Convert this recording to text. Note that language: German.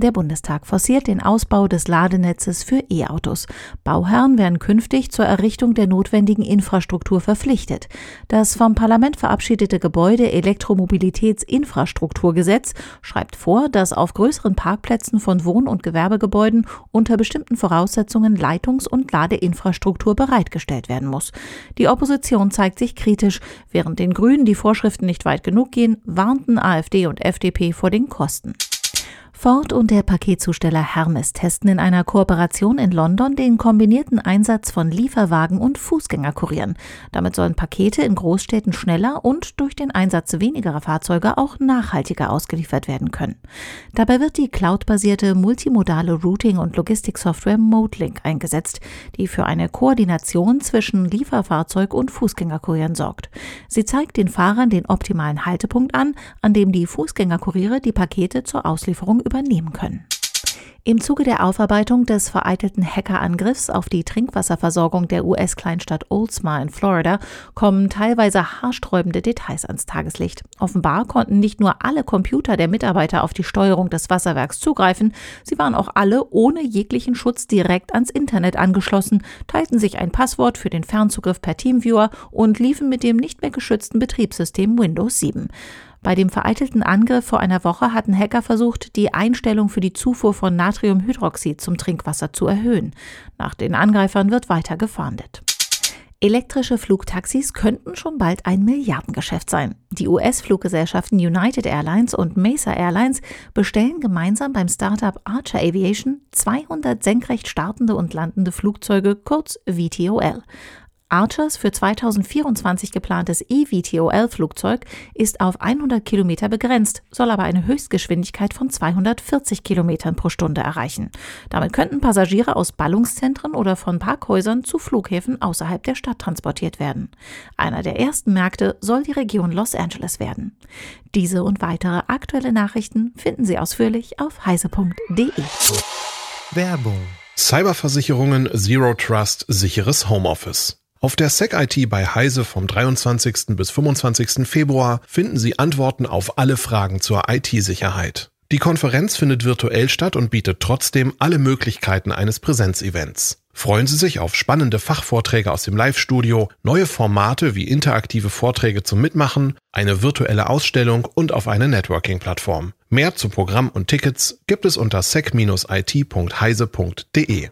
Der Bundestag forciert den Ausbau des Ladenetzes für E-Autos. Bauherren werden künftig zur Errichtung der notwendigen Infrastruktur verpflichtet. Das vom Parlament verabschiedete Gebäude Elektromobilitätsinfrastrukturgesetz schreibt vor, dass auf größeren Parkplätzen von Wohn- und Gewerbegebäuden unter bestimmten Voraussetzungen Leitungs- und Ladeinfrastruktur bereitgestellt werden muss. Die Opposition zeigt sich kritisch. Während den Grünen die Vorschriften nicht weit genug gehen, warnten AfD und FDP vor den Kosten. Ford und der Paketzusteller Hermes testen in einer Kooperation in London den kombinierten Einsatz von Lieferwagen und Fußgängerkurieren. Damit sollen Pakete in Großstädten schneller und durch den Einsatz wenigerer Fahrzeuge auch nachhaltiger ausgeliefert werden können. Dabei wird die cloudbasierte multimodale Routing- und Logistiksoftware Modelink eingesetzt, die für eine Koordination zwischen Lieferfahrzeug und Fußgängerkurieren sorgt. Sie zeigt den Fahrern den optimalen Haltepunkt an, an dem die Fußgängerkuriere die Pakete zur Auslieferung übernehmen können. Im Zuge der Aufarbeitung des vereitelten Hackerangriffs auf die Trinkwasserversorgung der US-Kleinstadt Oldsmar in Florida kommen teilweise haarsträubende Details ans Tageslicht. Offenbar konnten nicht nur alle Computer der Mitarbeiter auf die Steuerung des Wasserwerks zugreifen, sie waren auch alle ohne jeglichen Schutz direkt ans Internet angeschlossen, teilten sich ein Passwort für den Fernzugriff per Teamviewer und liefen mit dem nicht mehr geschützten Betriebssystem Windows 7. Bei dem vereitelten Angriff vor einer Woche hatten Hacker versucht, die Einstellung für die Zufuhr von Natriumhydroxid zum Trinkwasser zu erhöhen. Nach den Angreifern wird weiter gefahndet. Elektrische Flugtaxis könnten schon bald ein Milliardengeschäft sein. Die US-Fluggesellschaften United Airlines und Mesa Airlines bestellen gemeinsam beim Startup Archer Aviation 200 senkrecht startende und landende Flugzeuge, kurz VTOL. Archers für 2024 geplantes eVTOL-Flugzeug ist auf 100 Kilometer begrenzt, soll aber eine Höchstgeschwindigkeit von 240 Kilometern pro Stunde erreichen. Damit könnten Passagiere aus Ballungszentren oder von Parkhäusern zu Flughäfen außerhalb der Stadt transportiert werden. Einer der ersten Märkte soll die Region Los Angeles werden. Diese und weitere aktuelle Nachrichten finden Sie ausführlich auf heise.de. Werbung Cyberversicherungen Zero Trust sicheres Homeoffice. Auf der SecIT bei Heise vom 23. bis 25. Februar finden Sie Antworten auf alle Fragen zur IT-Sicherheit. Die Konferenz findet virtuell statt und bietet trotzdem alle Möglichkeiten eines Präsenzevents. Freuen Sie sich auf spannende Fachvorträge aus dem Live-Studio, neue Formate wie interaktive Vorträge zum Mitmachen, eine virtuelle Ausstellung und auf eine Networking-Plattform. Mehr zu Programm und Tickets gibt es unter sec-it.heise.de.